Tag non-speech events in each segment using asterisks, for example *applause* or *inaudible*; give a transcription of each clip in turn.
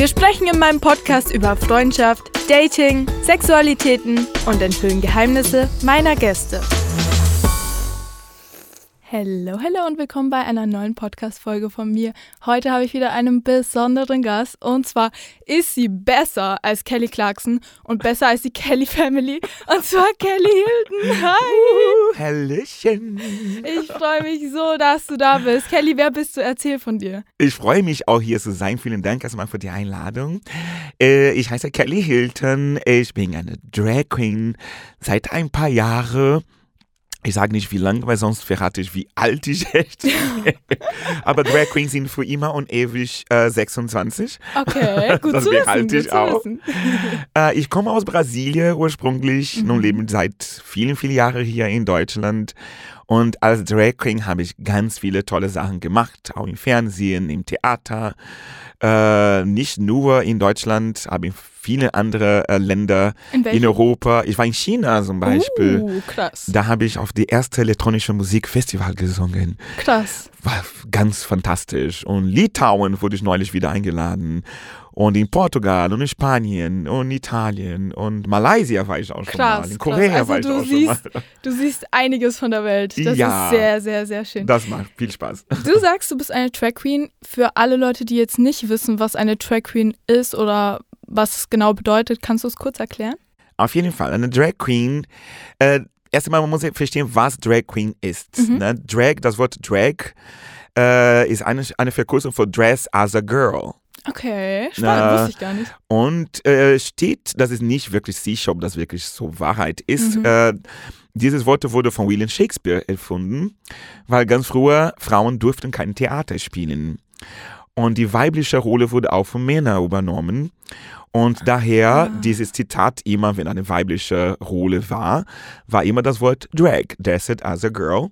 Wir sprechen in meinem Podcast über Freundschaft, Dating, Sexualitäten und enthüllen Geheimnisse meiner Gäste. Hello, hello und willkommen bei einer neuen Podcast-Folge von mir. Heute habe ich wieder einen besonderen Gast und zwar ist sie besser als Kelly Clarkson und besser als die Kelly Family und zwar Kelly Hilton. Hi! Uh, Hallöchen! Ich freue mich so, dass du da bist. Kelly, wer bist du? Erzähl von dir. Ich freue mich auch hier zu sein. Vielen Dank erstmal für die Einladung. Äh, ich heiße Kelly Hilton. Ich bin eine Drag Queen seit ein paar Jahren. Ich sage nicht wie lang, weil sonst verrate ich, wie alt ich echt bin. *laughs* Aber Drag Queens sind für immer und ewig äh, 26. Okay, *laughs* gut das zu behalte wissen. ich gut auch. Zu wissen. *laughs* Äh, ich komme aus Brasilien ursprünglich, Mhm. nun lebe seit vielen, vielen Jahren hier in Deutschland. Und als Drag Queen habe ich ganz viele tolle Sachen gemacht, auch im Fernsehen, im Theater. Äh, nicht nur in Deutschland, aber in viele andere äh, Länder In in? Europa. Ich war in China zum Beispiel. Uh, krass. Da habe ich auf die erste elektronische Musikfestival gesungen. Krass. War ganz fantastisch. Und Litauen wurde ich neulich wieder eingeladen. Und in Portugal und in Spanien und Italien und Malaysia war ich auch schon Krass. mal. In Korea krass. war Also ich auch schon mal. siehst, du siehst einiges von der Welt. Das Ja. ist sehr, sehr, sehr schön. Das macht viel Spaß. Du sagst, du bist eine Drag Queen. Für alle Leute, die jetzt nicht wissen, was eine Drag Queen ist oder was es genau bedeutet, kannst du es kurz erklären? Auf jeden Fall, eine Drag Queen. Äh, erst einmal, man muss verstehen, was Drag Queen ist. Mhm. Ne? Drag, das Wort Drag äh, ist eine, eine Verkürzung für Dress as a Girl. Okay, spannend, Na, wusste ich gar nicht. Und äh, steht, das ist nicht wirklich sicher, ob das wirklich so Wahrheit ist. Mhm. Äh, dieses Wort wurde von William Shakespeare erfunden, weil ganz früher Frauen durften kein Theater spielen. Und die weibliche Rolle wurde auch von Männern übernommen. Und daher Ah. dieses Zitat immer, wenn eine weibliche Rolle war, war immer das Wort Drag, Dressed as a Girl,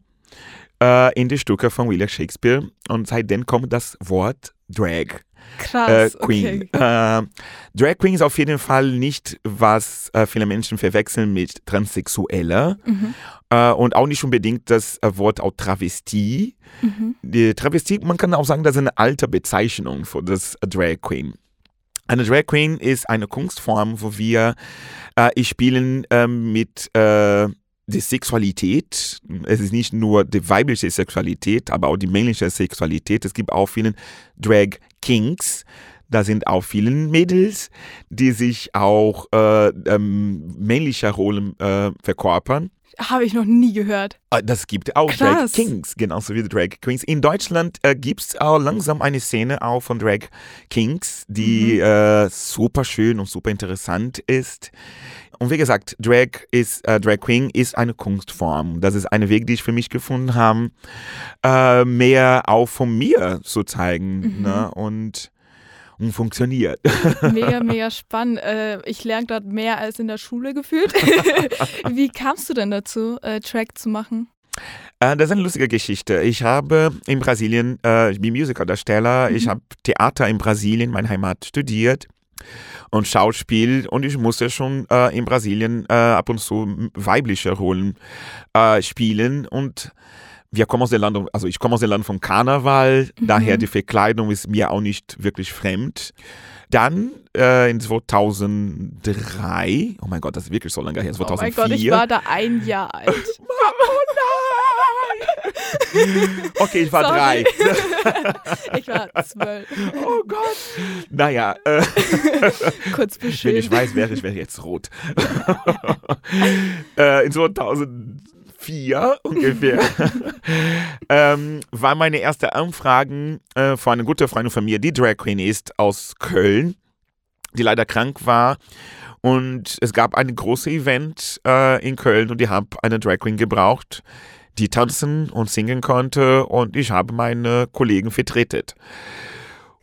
äh, in die Stücke von William Shakespeare. Und seitdem kommt das Wort Drag äh, Krass. Queen. Okay. Äh, Drag Queen ist auf jeden Fall nicht, was äh, viele Menschen verwechseln mit Transsexueller Mhm. äh, und auch nicht unbedingt das äh, Wort auch Travestie. Mhm. Die Travestie, man kann auch sagen, das ist eine alte Bezeichnung für das äh, Drag Queen. Eine Drag Queen ist eine Kunstform, wo wir äh, spielen ähm, mit äh, die Sexualität. Es ist nicht nur die weibliche Sexualität, aber auch die männliche Sexualität. Es gibt auch viele Drag Kings. Da sind auch viele Mädels, die sich auch äh, ähm, männlicher Rollen äh, verkörpern. Habe ich noch nie gehört. Äh, Das gibt auch Drag Krass. Kings, genauso wie Drag Queens. In Deutschland äh, gibt es auch langsam eine Szene auch von Drag Kings, die äh, super schön und super interessant ist. Und wie gesagt, Drag ist äh, Drag Queen ist eine Kunstform. Das ist ein Weg, den ich für mich gefunden habe, äh, mehr auch von mir zu zeigen. Mhm. Ne? Und, und funktioniert. *laughs* Mega, mega spannend. Äh, ich lerne gerade mehr als in der Schule gefühlt. *laughs* Wie kamst du denn dazu, äh, Track zu machen? Äh, das ist eine lustige Geschichte. Ich habe in Brasilien, äh, ich bin Musicaldarsteller, ich habe Theater in Brasilien, meine Heimat, studiert und Schauspiel und ich musste schon äh, in Brasilien äh, ab und zu weibliche Rollen äh, spielen. Und wir kommen aus dem Land, also ich komme aus dem Land vom Karneval, daher die Verkleidung ist mir auch nicht wirklich fremd. Dann äh, in 2003, oh mein Gott, das ist wirklich so lange her, 2004. Oh mein Gott, ich war da ein Jahr alt. *laughs* Okay, ich war Sorry. drei. *laughs* Ich war zwölf. Oh Gott. Naja, äh, *laughs* Kurz wenn beschwert. ich weiß, wäre ich wäre jetzt rot. äh, in 2004 ungefähr *laughs* ähm, war meine erste Anfragen äh, von einer guten Freundin von mir, die Drag Queen ist aus Köln, die leider krank war. Und es gab ein großes Event äh, in Köln und ich habe eine Drag Queen gebraucht, die tanzen und singen konnte und ich habe meine Kollegen vertreten.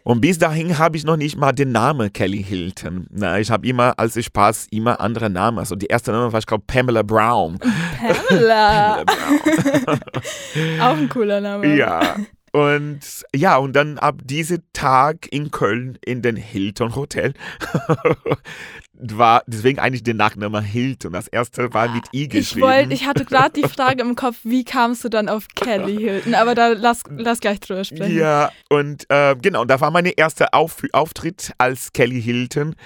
Und bis dahin habe ich noch nicht mal den Namen Kelly Hilton. Na, ich habe immer, als ich Spaß, immer andere Namen. Also die erste Name war, ich glaube, Pamela Brown. Pamela. *laughs* Pamela Brown. *laughs* Auch ein cooler Name. ja. Und ja, und dann ab diesem Tag in Köln in den Hilton Hotel *laughs* war deswegen eigentlich der Nachname Hilton. Das erste war mit I Ich, geschrieben. wollt, ich hatte gerade die Frage im Kopf, wie kamst du dann auf Kelly Hilton? Aber da lass, lass gleich drüber sprechen. Ja, und äh, genau, da war mein erster Auf Auftritt als Kelly Hilton.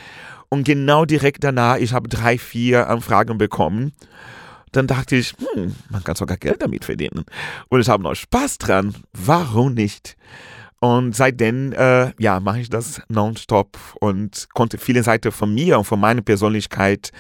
Und genau direkt danach, ich habe drei, vier Anfragen bekommen. Dann dachte ich, hm, man kann sogar Geld damit verdienen. Und ich habe noch Spaß dran. Warum nicht? Und seitdem, äh, ja, mache ich das nonstop und konnte viele Seiten von mir und von meiner Persönlichkeit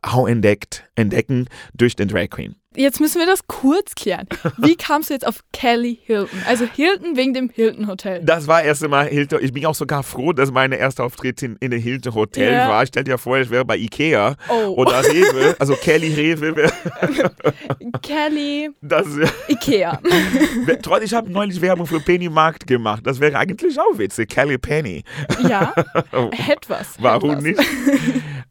auch entdeckt, entdecken durch den Drag Queen. Jetzt müssen wir das kurz klären. Wie *laughs* kamst du jetzt auf Kelly Hilton? Also Hilton wegen dem Hilton Hotel. Das war erst einmal Hilton. Ich bin auch sogar froh, dass meine erste Auftritt in, in dem Hilton Hotel Ja. war. Stell dir vor, ich wäre bei Ikea Oh. oder *laughs* Rewe, also Kelly Rewe. *laughs* Kelly Das, Ikea. ich habe neulich Werbung für Penny Markt gemacht. Das wäre eigentlich auch witzig. Kelly Penny. Ja, etwas. Warum etwas. nicht?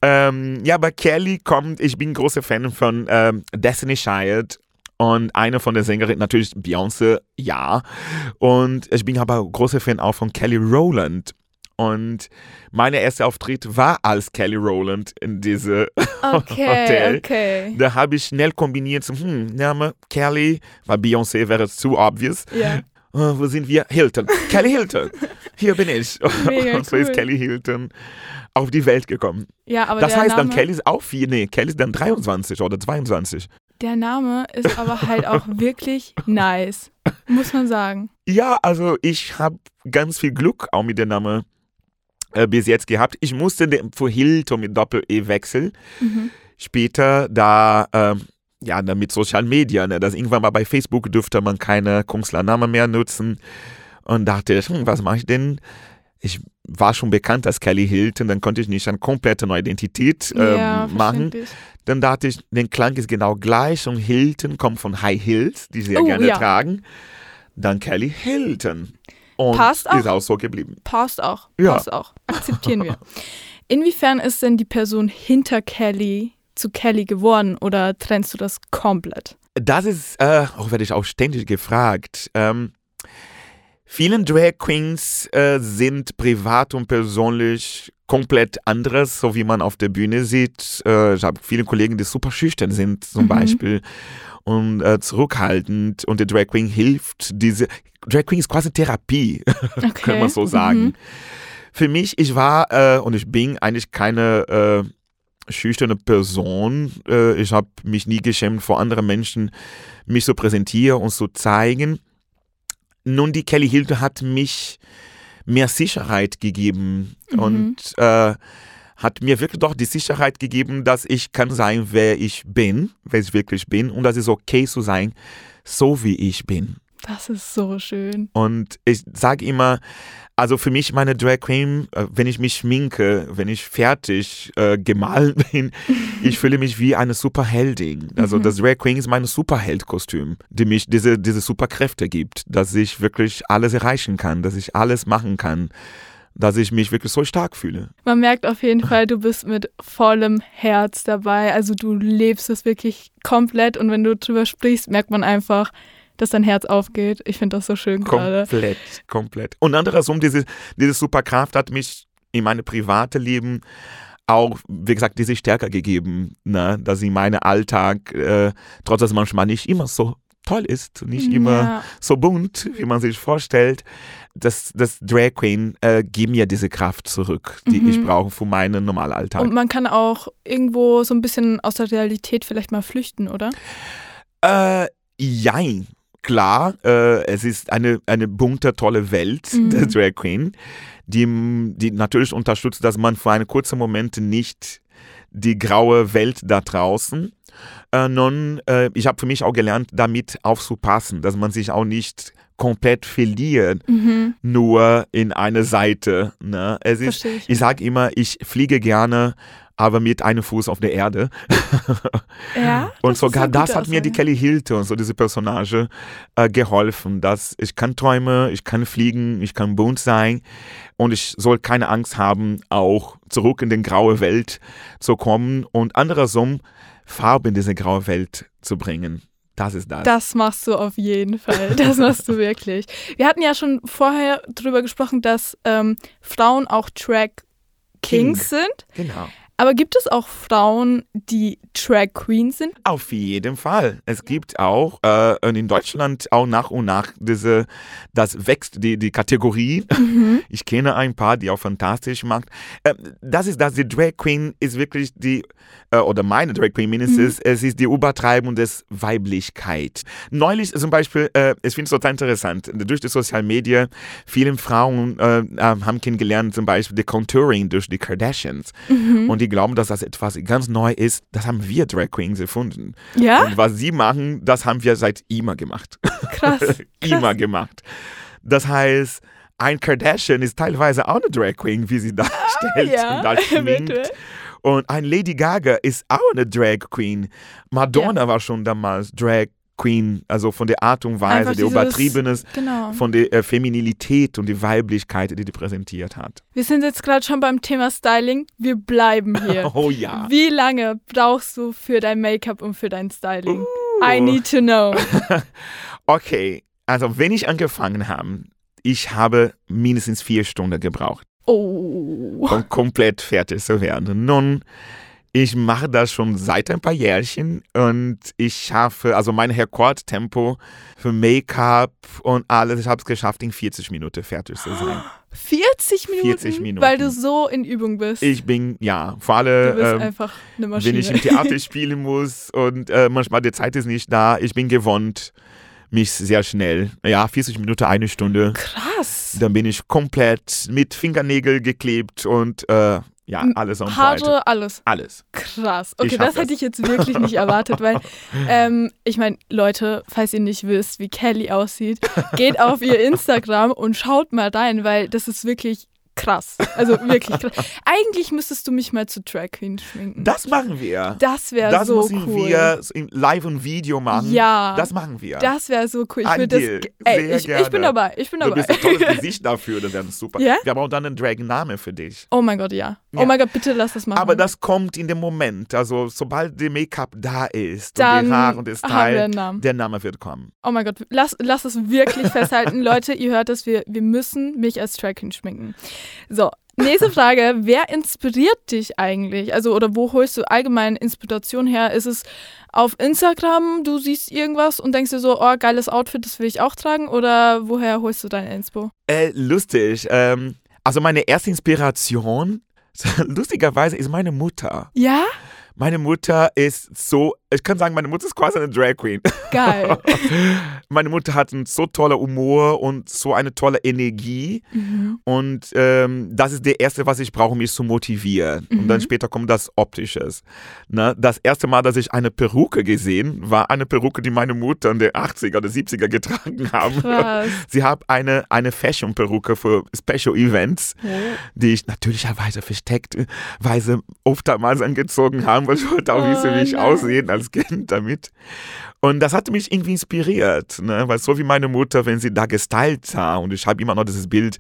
Ähm, ja, aber Kelly kommt, ich bin großer Fan von ähm, Destiny Child und eine von den Sängerinnen, natürlich Beyoncé, ja. Und ich bin aber großer Fan auch von Kelly Rowland. Und mein erster Auftritt war als Kelly Rowland in diese *laughs* Okay, Hotel. okay. Da habe ich schnell kombiniert, hm, Name Kelly, weil Beyoncé wäre zu obvious. Ja. Äh, wo sind wir? Hilton. Kelly Hilton. Hier bin ich. *laughs* Mega *laughs* und so ist cool. Kelly Hilton auf die Welt gekommen. Ja, aber das heißt, Name, dann Kelly ist auch vier, nee, Kelly ist dann 23 oder 22. der Name ist aber halt auch *laughs* wirklich nice. Muss man sagen. Ja, also ich habe ganz viel Glück auch mit dem Namen äh, bis jetzt gehabt. Ich musste den für Hilton mit Doppel-E wechseln. Mhm. Später, da, ähm, ja, dann mit Social Media, ne, das irgendwann mal bei Facebook dürfte man keine Künstlernamen mehr nutzen. Und dachte ich, hm, was mache ich denn? Ich war schon bekannt als Kelly Hilton, dann konnte ich nicht eine komplette neue Identität ähm, ja, machen. Dann dachte ich, der Klang ist genau gleich und Hilton kommt von High Heels, die sie ja Oh, gerne ja. tragen. Dann Kelly Hilton. Und Passt ist auch. auch so geblieben. Passt auch. Ja. Passt auch. Akzeptieren wir. *laughs* Inwiefern ist denn die Person hinter Kelly zu Kelly geworden oder trennst du das komplett? Das ist, äh, auch werde ich auch ständig gefragt. Ähm, vielen Drag Queens äh, sind privat und persönlich komplett anderes, so wie man auf der Bühne sieht. Äh, ich habe viele Kollegen, die super schüchtern sind, zum Mhm. Beispiel, und äh, zurückhaltend. Und der Drag Queen hilft. Diese Drag Queen ist quasi Therapie, *laughs* Okay. kann man so sagen. Mhm. Für mich, ich war äh, und ich bin eigentlich keine äh, schüchterne Person. Äh, ich habe mich nie geschämt, vor anderen Menschen mich zu präsentieren und zu zeigen. Nun, die Kelly Hilton hat mich mehr Sicherheit gegeben Mhm. und äh, hat mir wirklich doch die Sicherheit gegeben, dass ich kann sein, wer ich bin, wer ich wirklich bin und dass es okay zu sein, so wie ich bin. Das ist so schön. Und ich sage immer, also für mich meine Drag Queen, äh, wenn ich mich schminke, wenn ich fertig äh, gemalt *laughs* bin, ich fühle mich wie eine Superheldin. Also Mhm. das Drag Queen ist mein Superheldkostüm, die mich diese, diese Superkräfte gibt, dass ich wirklich alles erreichen kann, dass ich alles machen kann, dass ich mich wirklich so stark fühle. Man merkt auf jeden Fall, du bist mit vollem Herz dabei. Also du lebst es wirklich komplett und wenn du drüber sprichst, merkt man einfach, dass dein Herz aufgeht. Ich finde das so schön gerade. Komplett, komplett. Und andersrum, diese, diese Superkraft hat mich in meinem privaten Leben auch, wie gesagt, diese Stärke gegeben, ne? dass sie meinen Alltag, äh, trotz dass manchmal nicht immer so toll ist, nicht immer Ja. so bunt, wie man sich vorstellt, dass das Drag Queen äh, gibt mir diese Kraft zurück, die Mhm. ich brauche für meinen normalen Alltag. Und man kann auch irgendwo so ein bisschen aus der Realität vielleicht mal flüchten, oder? Äh, jein. Klar, äh, es ist eine, eine bunte, tolle Welt Mhm. der Drag Queen, die, die natürlich unterstützt, dass man für einen kurzen Moment nicht die graue Welt da draußen. Äh, nun, äh, ich habe für mich auch gelernt, damit aufzupassen, dass man sich auch nicht komplett verliert, Mhm. nur in eine Seite. Ne? Es ist, ich sage immer, ich fliege gerne aber mit einem Fuß auf der Erde. Ja. *laughs* Und sogar das hat mir die Aussage. Kelly Hilton, so diese Personage, äh, geholfen, dass ich kann träumen, ich kann fliegen, ich kann bunt sein und ich soll keine Angst haben, auch zurück in die graue Welt zu kommen und andersrum Farbe in diese graue Welt zu bringen. Das ist das. Das machst du auf jeden Fall. *laughs* Das machst du wirklich. Wir hatten ja schon vorher drüber gesprochen, dass ähm, Frauen auch Track Kings King. sind. genau. Aber gibt es auch Frauen, die Track Queens sind? Auf jeden Fall. Es gibt auch äh, in Deutschland auch nach und nach diese, das wächst die, die Kategorie. *laughs* Ich kenne ein paar, die auch fantastisch macht. Äh, das ist das, die Drag Queen ist wirklich die, äh, oder meine Drag Queen mindestens, es ist die Übertreibung des Weiblichkeit. Neulich zum Beispiel, äh, ich finde es total interessant, durch die Social Media, viele Frauen äh, haben kennengelernt, zum Beispiel die Contouring durch die Kardashians. Und die glauben, dass das etwas ganz neu ist. Das haben wir Drag Queens erfunden. Ja? Und was sie machen, das haben wir seit immer gemacht. Krass. *laughs* immer gemacht. Das heißt, ein Kardashian ist teilweise auch eine Drag Queen, wie sie *laughs* darstellt ja, und da *laughs* schminkt. Und ein Lady Gaga ist auch eine Drag Queen. Madonna war schon damals Drag Queen, also von der Art und Weise, Einfach der dieses- Übertriebenes, Genau. von der äh, Feminilität und die Weiblichkeit, die die präsentiert hat. Wir sind jetzt gerade schon beim Thema Styling. Wir bleiben hier. *laughs* Oh ja. Wie lange brauchst du für dein Make-up und für dein Styling? Uh. I need to know. *laughs* Okay, also wenn ich angefangen habe, ich habe mindestens vier Stunden gebraucht, Oh. um komplett fertig zu werden. Nun, ich mache das schon seit ein paar Jährchen und ich schaffe, also mein Rekordtempo für Make-up und alles, ich habe es geschafft, in 40 Minuten fertig zu sein. *gasps* 40 Minuten? 40 Minuten. Weil du so in Übung bist. Ich bin, ja, vor du allem, bist ähm, einfach eine wenn Maschine. ich im Theater *laughs* spielen muss und äh, manchmal die Zeit ist nicht da, ich bin gewohnt, mich sehr schnell, ja, 40 Minuten, eine Stunde, Krass. dann bin ich komplett mit Fingernägel geklebt und äh, ja, alles on Haare, Seite. alles. Alles. Krass. Okay, das hätte ich jetzt wirklich nicht erwartet, weil *laughs* ähm, ich meine, Leute, falls ihr nicht wisst, wie Kelly aussieht, geht auf ihr Instagram und schaut mal rein, weil das ist wirklich krass. Also wirklich krass. Eigentlich müsstest du mich mal zu Drag Queen schminken. Das machen wir. Das wäre Das so müssen cool. wir in live und Video machen. Ja. Das machen wir. Das wäre so cool. Ich würde das. Ey, ich, ich bin dabei. Ich bin du dabei. bist ein tolles *laughs* Gesicht dafür, das wäre super. Ja? Wir auch dann einen Dragon-Namen für dich. Oh mein Gott, ja. Ja. Oh mein Gott, bitte lass das machen. Aber das kommt in dem Moment. Also sobald der Make-up da ist Dann und die Haare und wir Style, einen Namen. der Name wird kommen. Oh mein Gott, lass, lass es wirklich festhalten. *laughs* Leute, ihr hört es, wir, wir müssen mich als Drag Queen schminken. So, nächste Frage. Wer inspiriert dich eigentlich? Also, oder wo holst du allgemein Inspiration her? Ist es auf Instagram, du siehst irgendwas und denkst dir so, oh, geiles Outfit, das will ich auch tragen? Oder woher holst du deine Inspo? Äh, lustig. Ähm, also meine erste Inspiration, *laughs* lustigerweise, ist meine Mutter. Ja? Meine Mutter ist so, ich kann sagen, meine Mutter ist quasi eine Drag Queen. Geil. *laughs* meine Mutter hat einen so toller Humor und so eine tolle Energie. Mhm. Und ähm, das ist das Erste, was ich brauche, um mich zu motivieren. Und dann Mhm. später kommt das Optisches. Ne? Das erste Mal, dass ich eine Perücke gesehen, war eine Perücke, die meine Mutter in den 80er oder 70er getragen haben. Krass. *laughs* Sie hat eine, eine Fashion-Perücke für Special Events, Oh. die ich natürlicherweise versteckterweise oftmals angezogen habe, weil ich wollte auch Oh, wissen, wie ich nein. aussehen als Kind *laughs* damit. Und das hat mich irgendwie inspiriert, ne? weil so wie meine Mutter, wenn sie da gestylt sah, und ich habe immer noch dieses Bild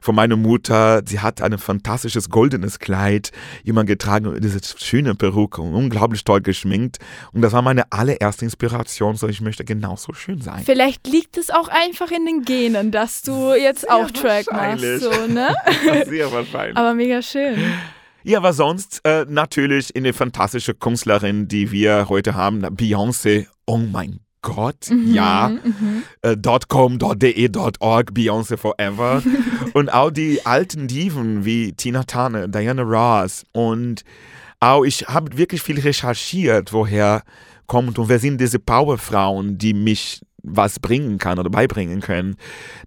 von meiner Mutter, sie hat ein fantastisches goldenes Kleid, jemand getragen, diese schöne Perücke und unglaublich toll geschminkt. Und das war meine allererste Inspiration, so ich möchte genauso schön sein. Vielleicht liegt es auch einfach in den Genen, dass du jetzt Sehr auch Track machst. So, ne? *laughs* Sehr wahrscheinlich. Aber mega schön. Ja, aber sonst äh, natürlich eine fantastische Künstlerin, die wir heute haben, Beyoncé. Oh mein Gott, ja. Mhm. Äh, .com, .de, .org, Beyoncé forever. *laughs* und auch die alten Diven wie Tina Turner, Diana Ross. Und auch ich habe wirklich viel recherchiert, woher kommt und wer sind diese Powerfrauen, die mich was bringen kann oder beibringen können.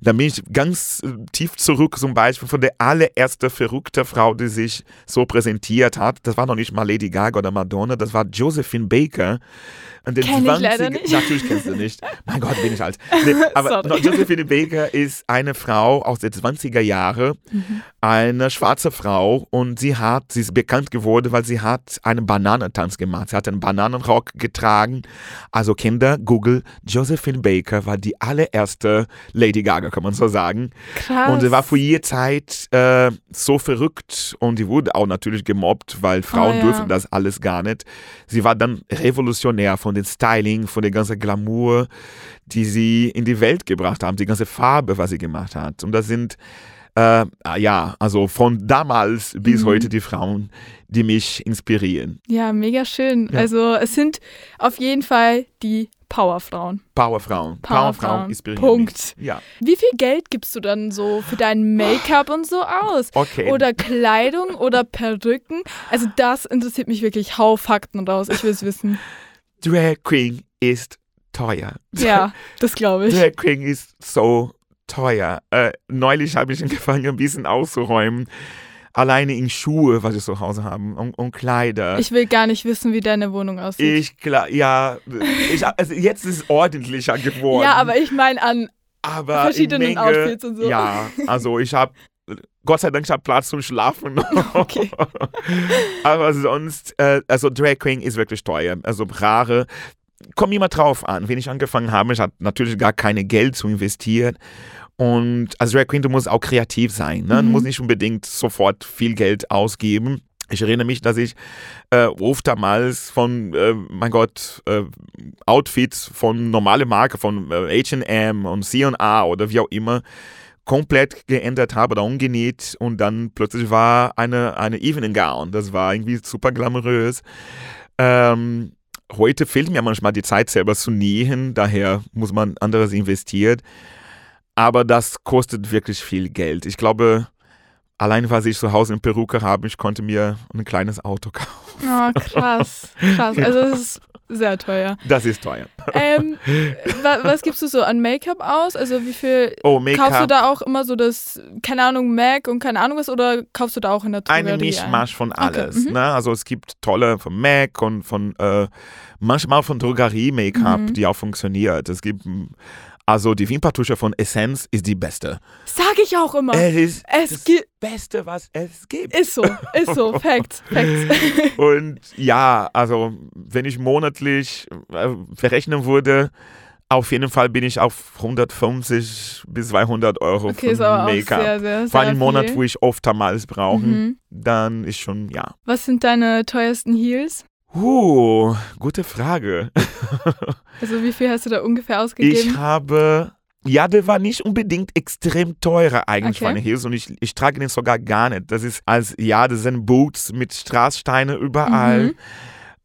Da bin ich ganz äh, tief zurück, zum Beispiel von der allererste verrückte Frau, die sich so präsentiert hat. Das war noch nicht mal Lady Gaga oder Madonna, das war Josephine Baker. Und den Kenn 20, ich leider nicht. Natürlich kennst du nicht. *laughs* Mein Gott, bin ich alt. Nee, aber Josephine Baker ist eine Frau aus den 20er Jahren, mhm. eine schwarze Frau und sie hat, sie ist bekannt geworden, weil sie hat einen Bananentanz gemacht. Sie hat einen Bananenrock getragen. Also Kinder, Google, Josephine Baker war die allererste Lady Gaga, kann man so sagen. Krass. Und sie war für ihre Zeit äh, so verrückt und die wurde auch natürlich gemobbt, weil Frauen oh, ja. dürfen das alles gar nicht. Sie war dann revolutionär von den Styling, von der ganzen Glamour, die sie in die Welt gebracht haben, die ganze Farbe, was sie gemacht hat. Und das sind äh, ja, also von damals bis mhm. heute die Frauen, die mich inspirieren. Ja, mega schön. Ja. Also es sind auf jeden Fall die Powerfrauen. Powerfrauen. Powerfrauen inspirieren Punkt. Mich. Ja. Wie viel Geld gibst du dann so für dein Make-up und so aus? Okay. Oder Kleidung oder Perücken? Also das interessiert mich wirklich. Hau Fakten raus. Ich will es wissen. Drag Queen ist teuer. Ja, *laughs* das glaube ich. Drag Queen ist so teuer. Äh, neulich habe ich *laughs* angefangen, ein bisschen auszuräumen. Alleine in Schuhe, was ich zu Hause habe, und, und, Kleider. Ich will gar nicht wissen, wie deine Wohnung aussieht. Ich, klar, ja, ich, also jetzt ist es ordentlicher geworden. Ja, aber ich meine an aber verschiedenen Menge, Outfits und so. Ja, also ich habe Gott sei Dank, ich habe Platz zum Schlafen. *laughs* Okay. *laughs* Aber sonst, äh, also Drag Queen ist wirklich teuer. Also rare. Kommt immer drauf an. Wenn ich angefangen habe, ich hatte natürlich gar keine Geld zu investieren. Und als Drag Queen, du musst auch kreativ sein. Ne? Mhm. Du musst nicht unbedingt sofort viel Geld ausgeben. Ich erinnere mich, dass ich äh, oft damals von, äh, mein Gott, äh, Outfits von normale Marke, von H&M und C&A oder wie auch immer, komplett geändert habe oder umgenäht und dann plötzlich war eine, eine Evening Gown. Das war irgendwie super glamourös. Ähm, heute fehlt mir manchmal die Zeit selber zu nähen, daher muss man anderes investieren. Aber das kostet wirklich viel Geld. Ich glaube, allein was ich zu Hause in Peruke habe, ich konnte mir ein kleines Auto kaufen. Oh, krass. Krass. Also es ist sehr teuer. Das ist teuer. Ähm, wa was gibst du so an Make-up aus? Also wie viel oh, kaufst du da auch immer so das, keine Ahnung, MAC und keine Ahnung was oder kaufst du da auch in der Drogerie? Eine Mischmasch von alles. Okay. Mhm. Ne? Also es gibt tolle von MAC und von äh, manchmal von Drogerie-Make-up, mhm. die auch funktioniert. Es gibt also die Wimperntusche von Essence ist die beste. Sag ich auch immer. Es ist es das Beste, was es gibt. Ist so, ist so. *laughs* Facts, Facts. *laughs* Und ja, also wenn ich monatlich äh, verrechnen würde, auf jeden Fall bin ich auf 150 bis 200 Euro okay, für Make-up. Sehr, sehr, Vor allem im Monat, wo ich oftmals brauche, mhm. dann ist schon, ja. Was sind deine teuersten Heels? Uh, gute Frage. *laughs* also wie viel hast du da ungefähr ausgegeben? Ich habe, ja, der war nicht unbedingt extrem teurer eigentlich okay. meine Heels und ich, ich trage den sogar gar nicht. Das ist als, ja, das sind Boots mit Straßsteine überall. Mhm.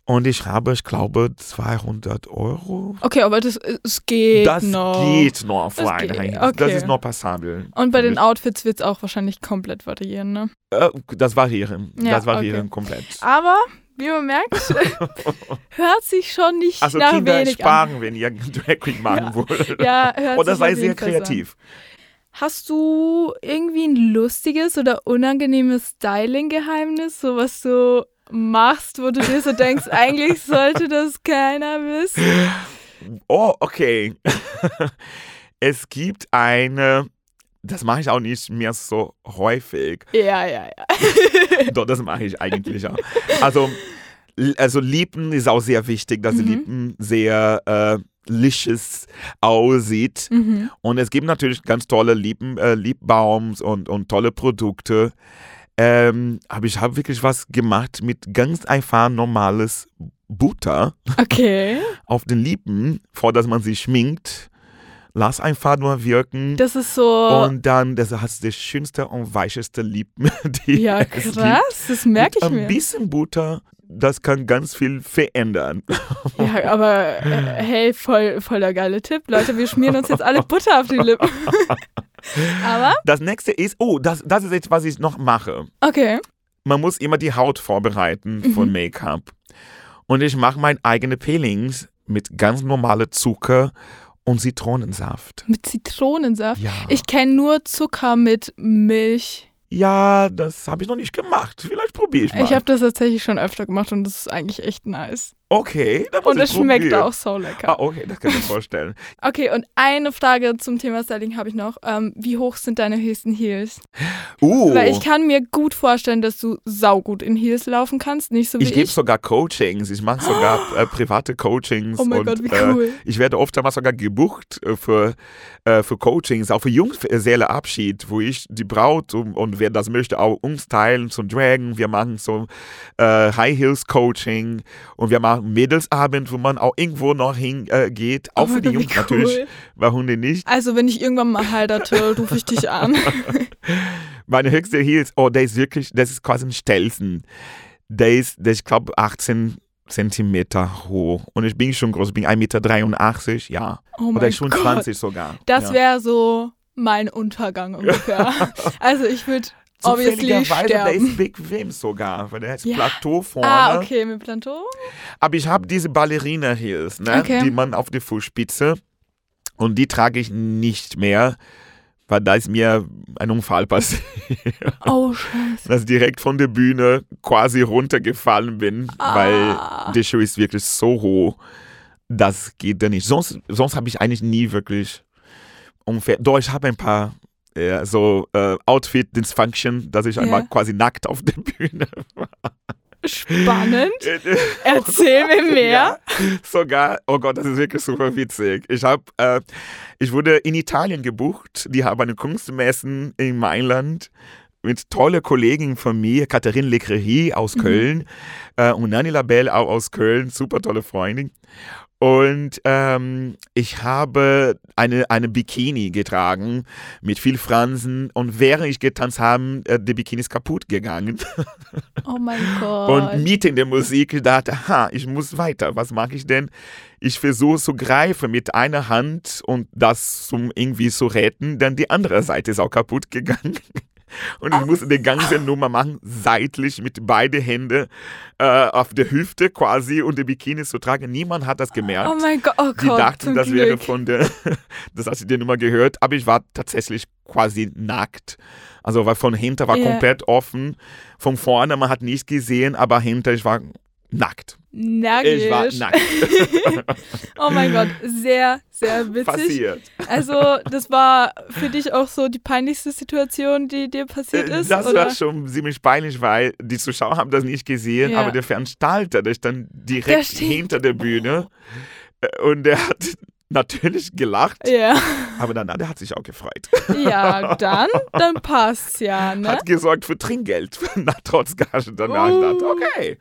Und ich habe, ich glaube, 200 Euro. Okay, aber das es geht das noch. Das geht noch für eine okay. Das ist noch passabel. Und bei den Outfits wird es auch wahrscheinlich komplett variieren, ne? Äh, das variieren. Ja, das variieren okay. komplett. Aber wie man merkt, *laughs* hört sich schon nicht also nach Kinder wenig sparen, an. wenn ihr Drag Queen machen ja. wollt. Ja, hört Oder sich sei sehr kreativ. An. Hast du irgendwie ein lustiges oder unangenehmes Styling-Geheimnis, so was du machst, wo du dir so denkst, *laughs* eigentlich sollte das keiner wissen? Oh, okay. *laughs* es gibt eine das mache ich auch nicht mehr so häufig. Ja, ja, ja. *laughs* Doch, das mache ich eigentlich auch. Also, also Lippen ist auch sehr wichtig, dass mhm. Lippen sehr äh, licious aussieht. Mhm. Und es gibt natürlich ganz tolle Lippen, äh, Lipbaums und, und tolle Produkte. Ähm, aber ich habe wirklich was gemacht mit ganz einfach normales Butter. Okay. Auf den Lippen, vor dass man sie schminkt lass einfach nur wirken. Das ist so. Und dann, das hat die schönste und weicheste Lippen, *laughs* die Ja, krass, das merke ich mir. Ein bisschen Butter, das kann ganz viel verändern. *laughs* Ja, aber äh, hey, voll, voll der geile Tipp. Leute, wir schmieren uns jetzt alle *laughs* Butter auf die Lippen. aber? Das nächste ist, oh, das, das ist jetzt, was ich noch mache. Okay. Man muss immer die Haut vorbereiten mhm. von Make-up. Und ich mache meine eigene Peelings mit ganz normalem Zucker und Zitronensaft. Mit Zitronensaft? Ja. Ich kenne nur Zucker mit Milch. Ja, das habe ich noch nicht gemacht. Vielleicht probiere ich mal. Ich habe das tatsächlich schon öfter gemacht und das ist eigentlich echt nice. Okay, Und es schmeckt auch so lecker. Ah, okay, das kann ich mir *laughs* vorstellen. Okay, und eine Frage zum Thema Styling habe ich noch. Ähm, wie hoch sind deine höchsten Heels? Uh, Weil ich kann mir gut vorstellen, dass du saugut in Heels laufen kannst, nicht so wie ich ich. gebe sogar Coachings. Ich mache sogar *gasps* äh, private Coachings. Oh mein und, Gott, wie Äh, cool. ich werde oft einmal sogar gebucht äh, für, äh, für Coachings, auch für Junggesellenabschied, wo ich die Braut und, und wer das möchte auch umstylen zum Dragen. Wir machen so äh, High Heels Coaching und wir machen Mädelsabend, wo man auch irgendwo noch hingeht. Äh, auch Oh die Jungs natürlich, cool. warum denn nicht? Also, wenn ich irgendwann mal heirate, rufe ich dich an. *laughs* Meine höchste Heels, oh, der ist wirklich, das ist quasi ein Stelzen. Der ist, der ist ich glaube, 18 Zentimeter hoch. Und ich bin schon groß, ich bin 1,83 Meter, ja. Oh mein Oder schon Gott. 20 sogar. Das ja. wäre so mein Untergang ungefähr. *laughs* also, ich würde Zufälligerweise, der ist bequem sogar, weil der ist Ja. Plateau vorne. Ah, okay, mit Planteau? Aber ich habe diese Ballerina Heels, ne, Okay. die man auf die Fußspitze und die trage ich nicht mehr, weil da ist mir ein Unfall passiert, Oh, scheiße. dass ich direkt von der Bühne quasi runtergefallen bin, Ah. weil der Schuh ist wirklich so hoch, das geht da nicht. Sonst, sonst habe ich eigentlich nie wirklich ungefähr, doch ich habe ein paar ja, so äh, Outfit Dysfunction, dass ich Ja. einmal quasi nackt auf der Bühne Spannend. *laughs* Erzähl mir *laughs* mehr. Ja, sogar, oh Gott, das ist wirklich super witzig. Ich habe, äh, ich wurde in Italien gebucht. Die haben eine Kunstmessen in Mailand mit tolle Kollegen von mir, Catherine Lecrerie aus Köln äh, und Nani Labelle auch aus Köln, super tolle Freundin. Und ähm, ich habe eine, eine Bikini getragen mit viel Fransen und während ich getanzt habe, äh, der Bikini ist kaputt gegangen. *laughs* Oh mein *laughs* Gott. Und mitten in der Musik ich dachte, ha, ich muss weiter. Was mache ich denn? Ich versuche zu greifen mit einer Hand und das zum irgendwie zu retten, denn die andere Seite ist auch kaputt gegangen. *laughs* Und ich musste die ganze Nummer machen, seitlich mit beiden Händen äh, auf der Hüfte quasi und die Bikini zu tragen. Niemand hat das gemerkt. oh mein Gott, oh Gott. Die dachten, das Glück. wäre von der, *laughs* das hast du die Nummer gehört, aber ich war tatsächlich quasi nackt. Also weil von hinten war Ja. komplett offen, von vorne man hat nichts gesehen, aber hinter ich war nackt. Nackig. Ich war nackt. *laughs* Oh mein Gott, sehr, sehr witzig. Passiert. Also, das war für dich auch so die peinlichste Situation, die dir passiert Äh, ist? Das oder? war schon ziemlich peinlich, weil die Zuschauer haben das nicht gesehen, Ja. aber der Veranstalter, der stand Der direkt steht- hinter der Bühne äh, und der hat natürlich gelacht, Ja. aber danach der hat sich auch gefreut. ja, dann, dann passt's ja, ne? Hat gesorgt für Trinkgeld *laughs* nach trotz Gage. Danach ich dachte, okay.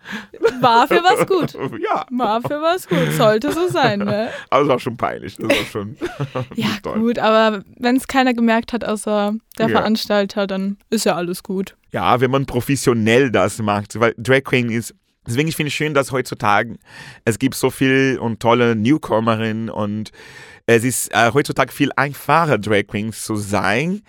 War für was gut. *laughs* Ja, War für was gut. Sollte so sein, ne? *laughs* also war schon peinlich. Das war schon Ja, toll. gut, aber wenn es keiner gemerkt hat, außer der Ja. Veranstalter, dann ist ja alles gut. Ja, wenn man professionell das macht, weil Drag Queen ist, deswegen ich finde es schön, dass heutzutage es gibt so viel und tolle Newcomerinnen und es ist äh, heutzutage viel einfacher, Drag Queens zu sein,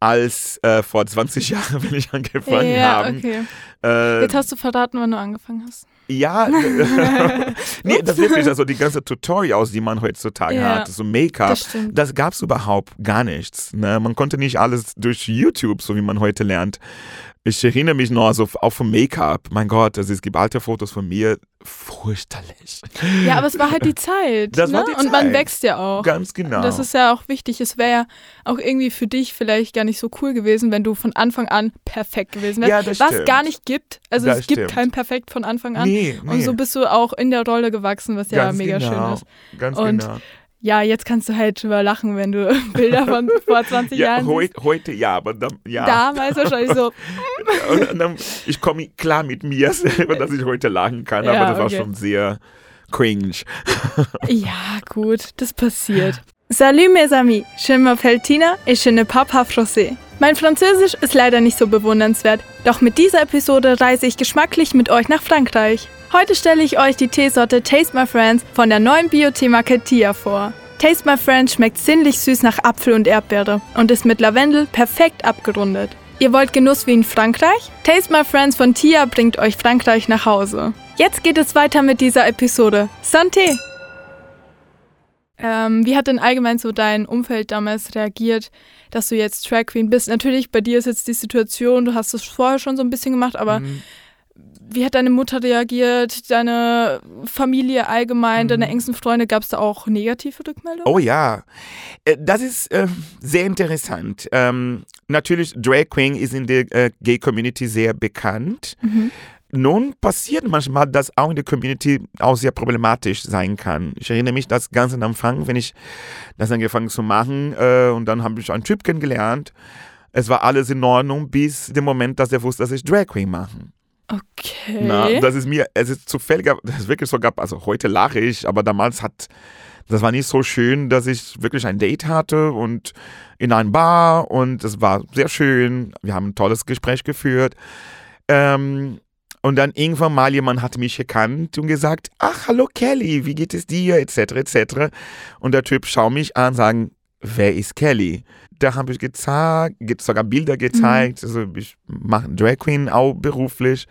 als äh, vor 20 *laughs* Jahren, wenn ich angefangen ja, habe. okay. Äh, Jetzt hast du verraten, wann du angefangen hast. Ja, *laughs* *laughs* nee, das wirklich, also die ganze Tutorials, die man heutzutage Ja, hat, so Make-up, das das gab es überhaupt gar nichts. Ne? Man konnte nicht alles durch YouTube, so wie man heute lernt. Ich erinnere mich noch so auch vom Make-up. Mein Gott, also es gibt alte Fotos von mir, fürchterlich. Ja, aber es war halt die Zeit. Das ne? war die Und man Zeit. wächst ja auch. Ganz genau. Das ist ja auch wichtig. Es wäre ja auch irgendwie für dich vielleicht gar nicht so cool gewesen, wenn du von Anfang an perfekt gewesen wärst. Ja, das was stimmt. gar nicht gibt. Also Das es gibt stimmt. kein Perfekt von Anfang an. nee, nee. Und so bist du auch in der Rolle gewachsen, was ja Ganz mega genau. schön ist. Ganz Und genau. Ja, jetzt kannst du halt drüber lachen, wenn du *laughs* Bilder von vor 20 Ja, Jahren heu, siehst. heute ja, aber dann, ja. Damals wahrscheinlich so, *laughs* dann, ich komme klar mit mir selber, dass ich heute lachen kann, Ja, aber das war okay. schon sehr cringe. *laughs* ja gut, das passiert. Salut mes amis, je m'appelle Tina et je ne parle pas français. Mein Französisch ist leider nicht so bewundernswert, doch mit dieser Episode reise ich geschmacklich mit euch nach Frankreich. Heute stelle ich euch die Teesorte Taste My Friends von der neuen Bio-Teemarke Tia vor. Taste My Friends schmeckt sinnlich süß nach Apfel und Erdbeere und ist mit Lavendel perfekt abgerundet. Ihr wollt Genuss wie in Frankreich? Taste My Friends von Tia bringt euch Frankreich nach Hause. Jetzt geht es weiter mit dieser Episode. Santé! Ähm, wie hat denn allgemein so dein Umfeld damals reagiert, dass du jetzt Drag Queen bist? Natürlich, bei dir ist jetzt die Situation, du hast es vorher schon so ein bisschen gemacht, aber Mhm. Wie hat deine Mutter reagiert, deine Familie allgemein, Mhm. deine engsten Freunde? Gab es da auch negative Rückmeldungen? Oh ja, Äh, das ist äh, sehr interessant. Ähm, natürlich, Drag Queen ist in der äh, Gay-Community sehr bekannt. Mhm. Nun passiert manchmal, dass auch in der Community auch sehr problematisch sein kann. Ich erinnere mich, das ganz am Anfang, wenn ich das angefangen zu machen äh, und dann habe ich einen Typ kennengelernt. Es war alles in Ordnung bis dem Moment, dass er wusste, dass ich Drag Queen mache. Okay. Na, das ist mir, es ist zufällig, das ist wirklich sogar, also heute lache ich, aber damals hat, das war nicht so schön, dass ich wirklich ein Date hatte und in ein Bar und es war sehr schön. Wir haben ein tolles Gespräch geführt. Ähm, und dann irgendwann mal jemand hat mich erkannt und gesagt, ach, hallo Kelly, wie geht es dir, etc., etc. Und der Typ schaut mich an und sagt, wer ist Kelly? Da habe ich gezeigt, gibt sogar Bilder gezeigt, also ich mache Drag Queen auch beruflich.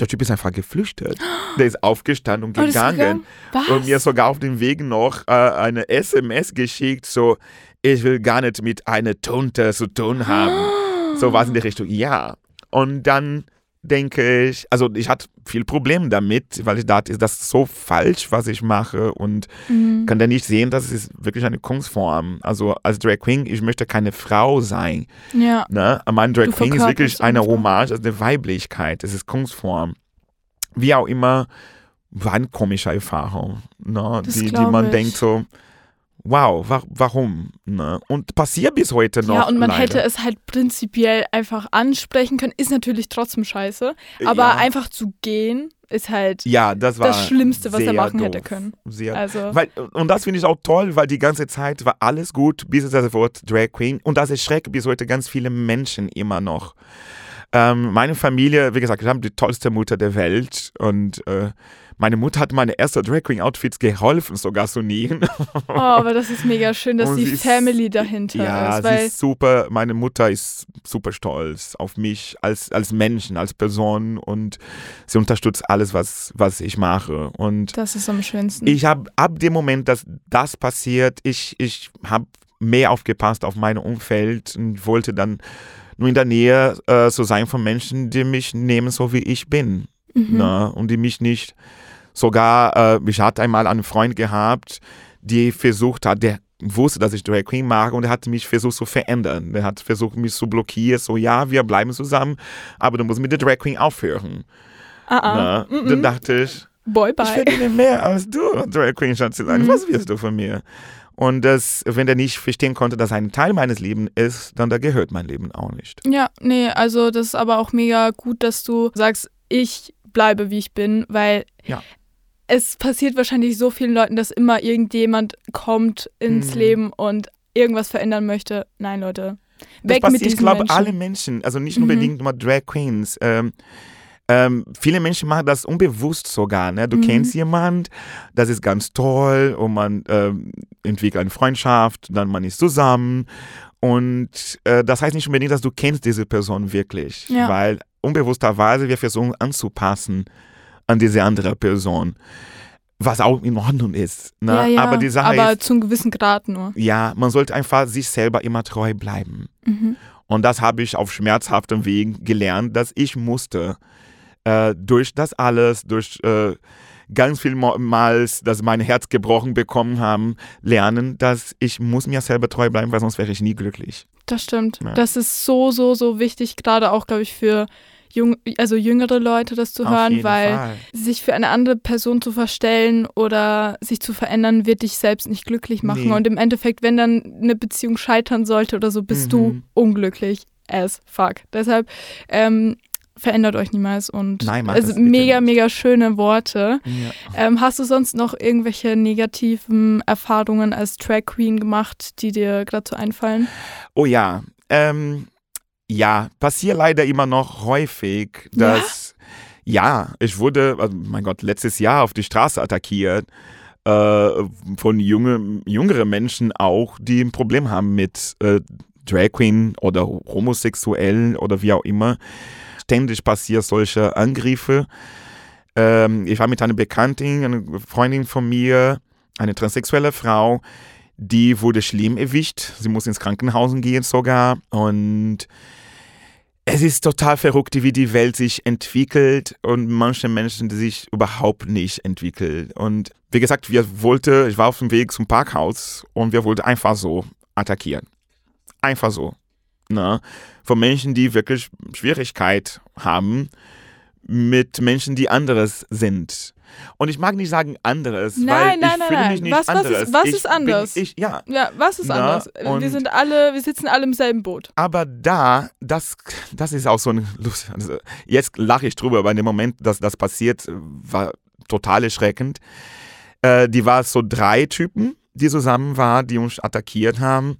Der Typ ist einfach geflüchtet. *gasps* Der ist aufgestanden und Oh, gegangen. Was? Und mir sogar auf dem Weg noch äh, eine SMS geschickt, so, ich will gar nicht mit einer Tunte zu tun haben. *gasps* So war es in die Richtung, ja. Und dann denke ich, also ich hatte viel Problem damit, weil ich dachte, ist das so falsch, was ich mache und Mhm. kann da nicht sehen, dass es wirklich eine Kunstform. Also als Drag Queen, ich möchte keine Frau sein. Ja. Ne? Mein Drag Du Queen ist wirklich eine. Hommage, also eine Weiblichkeit, es ist Kunstform. Wie auch immer, war eine komische Erfahrung, ne? Das die, die man ich. denkt so, wow, wa warum? Ne? Und passiert bis heute noch. Ja, und man leider. hätte es halt prinzipiell einfach ansprechen können. Ist natürlich trotzdem scheiße. Aber ja. einfach zu gehen, ist halt ja, das war das Schlimmste, was er machen doof. hätte können. Sehr Also, Weil, und das finde ich auch toll, weil die ganze Zeit war alles gut, bis es das Wort Drag Queen und das erschreckt bis heute ganz viele Menschen immer noch. Ähm, meine Familie, wie gesagt, ich habe die tollste Mutter der Welt und äh, meine Mutter hat meine erste Drag Queen Outfits geholfen, sogar zu nähen. oh, aber das ist mega schön, dass Und die sie ist- Family dahinter ja, ist. sie Weil, ist super. Meine Mutter ist super stolz auf mich als, als Menschen, als Person und sie unterstützt alles, was, was ich mache. Und das ist am schönsten. ich habe ab dem Moment, dass das passiert, ich, ich habe mehr aufgepasst auf mein Umfeld und wollte dann nur in der Nähe äh, so sein von Menschen, die mich nehmen, so wie ich bin. Mhm. Ne? Und die mich nicht sogar, äh, ich hatte einmal einen Freund gehabt, die versucht hat, der wusste, dass ich Drag Queen mag und er hat mich versucht zu verändern. Der hat versucht, mich zu blockieren, so ja, wir bleiben zusammen, aber du musst mit der Drag Queen aufhören. ah, ah. Ne? Mhm. Dann dachte ich, Boy, ich bye. verdiene mehr als du, Drag Queen Schatz zu. Mhm. Was wirst du von mir? Und das, wenn er nicht verstehen konnte, dass ein Teil meines Lebens ist, dann da gehört mein Leben auch nicht. Ja, nee, also das ist aber auch mega gut, dass du sagst, ich bleibe, wie ich bin, weil Ja. es passiert wahrscheinlich so vielen Leuten, dass immer irgendjemand kommt ins Mhm. Leben und irgendwas verändern möchte. Nein, Leute. Das Weg mit passiert, diesen ich glaube, alle Menschen, also nicht Mhm. unbedingt nur Drag Queens. Ähm, ähm, viele Menschen machen das unbewusst sogar. Ne? Du Mhm. kennst jemand, das ist ganz toll und man ähm, entwickelt eine Freundschaft, dann man ist zusammen und äh, das heißt nicht unbedingt, dass du kennst diese Person wirklich, Ja. weil unbewussterweise wir versuchen anzupassen an diese andere Person, was auch in Ordnung ist. Ne? ja, ja, Aber die Sache aber ist, zu einem gewissen Grad nur. ja, man sollte einfach sich selber immer treu bleiben. Mhm. Und das habe ich auf schmerzhaftem Weg gelernt, dass ich musste äh, durch das alles, durch äh, ganz viel Mals, dass mein Herz gebrochen bekommen haben, lernen, dass ich muss mir selber treu bleiben, weil sonst wäre ich nie glücklich. Das stimmt. Ja. Das ist so, so, so wichtig, gerade auch, glaube ich, für jung, also jüngere Leute das zu Auf hören, weil Fall. sich für eine andere Person zu verstellen oder sich zu verändern, wird dich selbst nicht glücklich machen. Nee. Und im Endeffekt, wenn dann eine Beziehung scheitern sollte oder so, bist du Mhm. unglücklich as fuck. Deshalb ähm, verändert euch niemals und Nein, macht also mega, nicht. mega schöne Worte. Ja. Ähm, hast du sonst noch irgendwelche negativen Erfahrungen als Drag Queen gemacht, die dir gerade so einfallen? Oh ja, ähm, ja, passiert leider immer noch häufig, Ja? dass, ja, ich wurde, also mein Gott, letztes Jahr auf die Straße attackiert äh, von junge, jüngeren Menschen auch, die ein Problem haben mit äh, Drag Queen oder Homosexuellen oder wie auch immer. Ständig passieren solche Angriffe. Ähm, ich war mit einer Bekannten, einer Freundin von mir, eine transsexuelle Frau, die wurde schlimm erwischt. Sie muss ins Krankenhaus gehen sogar. Und es ist total verrückt, wie die Welt sich entwickelt und manche Menschen, die sich überhaupt nicht entwickeln. Und wie gesagt, wir wollten, ich war auf dem Weg zum Parkhaus und wir wollten einfach so attackieren. Einfach so. Ne? Von Menschen, die wirklich Schwierigkeit haben mit Menschen, die anderes sind. Und ich mag nicht sagen anderes, Nein, weil nein, ich nein, fühle nein. mich nicht Was- was ist- was ich ist anders? Bin, ich, ja, Ja, was ist Na, anders? Wir sind alle, wir sitzen alle im selben Boot. aber da, das, das ist auch so ein Lust. Also jetzt lache ich drüber, aber in dem Moment, dass das passiert, war total erschreckend. Äh, die war so drei Typen, die zusammen waren, die uns attackiert haben.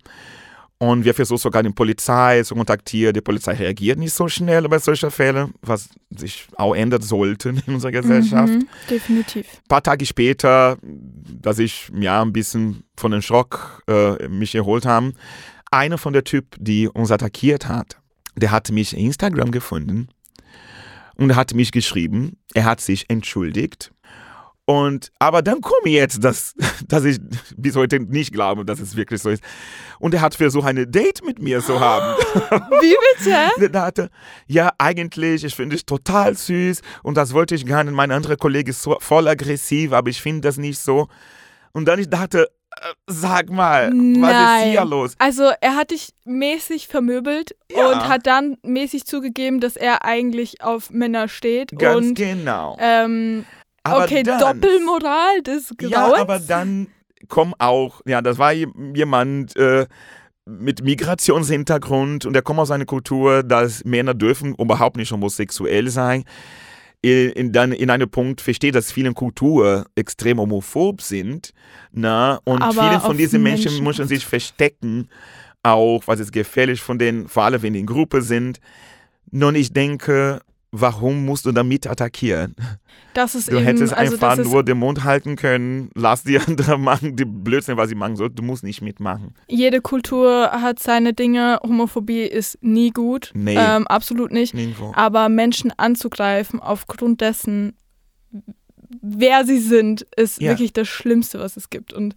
Und wir versuchen sogar die Polizei zu kontaktieren. Die Polizei reagiert nicht so schnell bei solchen Fällen, was sich auch ändern sollte in unserer Gesellschaft. Mhm, definitiv. Ein paar Tage später, dass ich ja ein bisschen von dem Schock äh, mich erholt habe, einer von der Typ, die uns attackiert hat, der hat mich in Instagram gefunden und hat mich geschrieben, er hat sich entschuldigt. Und aber dann komme jetzt, dass, *laughs* dass ich bis heute nicht glaube, dass es wirklich so ist. Und er hat versucht, eine Date mit mir zu haben. *gasps* Wie bitte? *laughs* Da hatte, ja, eigentlich, ich finde es total süß und das wollte ich gerne. Mein anderer Kollege ist so voll aggressiv, aber ich finde das nicht so. Und dann ich dachte, äh, sag mal, was ist hier Nein. los? Also er hat dich mäßig vermöbelt Ja. und hat dann mäßig zugegeben, dass er eigentlich auf Männer steht. Ganz und genau. ähm, Aber okay, dann, Doppelmoral des Grauens. Ja, aber dann kommt auch, ja, das war je- jemand äh, mit Migrationshintergrund und der kommt aus einer Kultur, dass Männer dürfen überhaupt nicht homosexuell sein. In, dann in einem Punkt versteht, dass viele Kulturen extrem homophob sind. Na? Und Aber viele von diesen Menschen Menschen- müssen sich verstecken, auch was ist gefährlich von denen, vor allem wenn die in Gruppe sind. Nun, ich denke, warum musst du damit attackieren? das ist Du eben, hättest also einfach nur den Mund halten können, lass die *laughs* anderen machen, die Blödsinn, was sie machen sollen. Du musst nicht mitmachen. Jede Kultur hat seine Dinge. Homophobie ist nie gut. Nee. Ähm, absolut nicht. Nirgendwo. Aber Menschen anzugreifen aufgrund dessen, wer sie sind, ist Ja. wirklich das Schlimmste, was es gibt. Und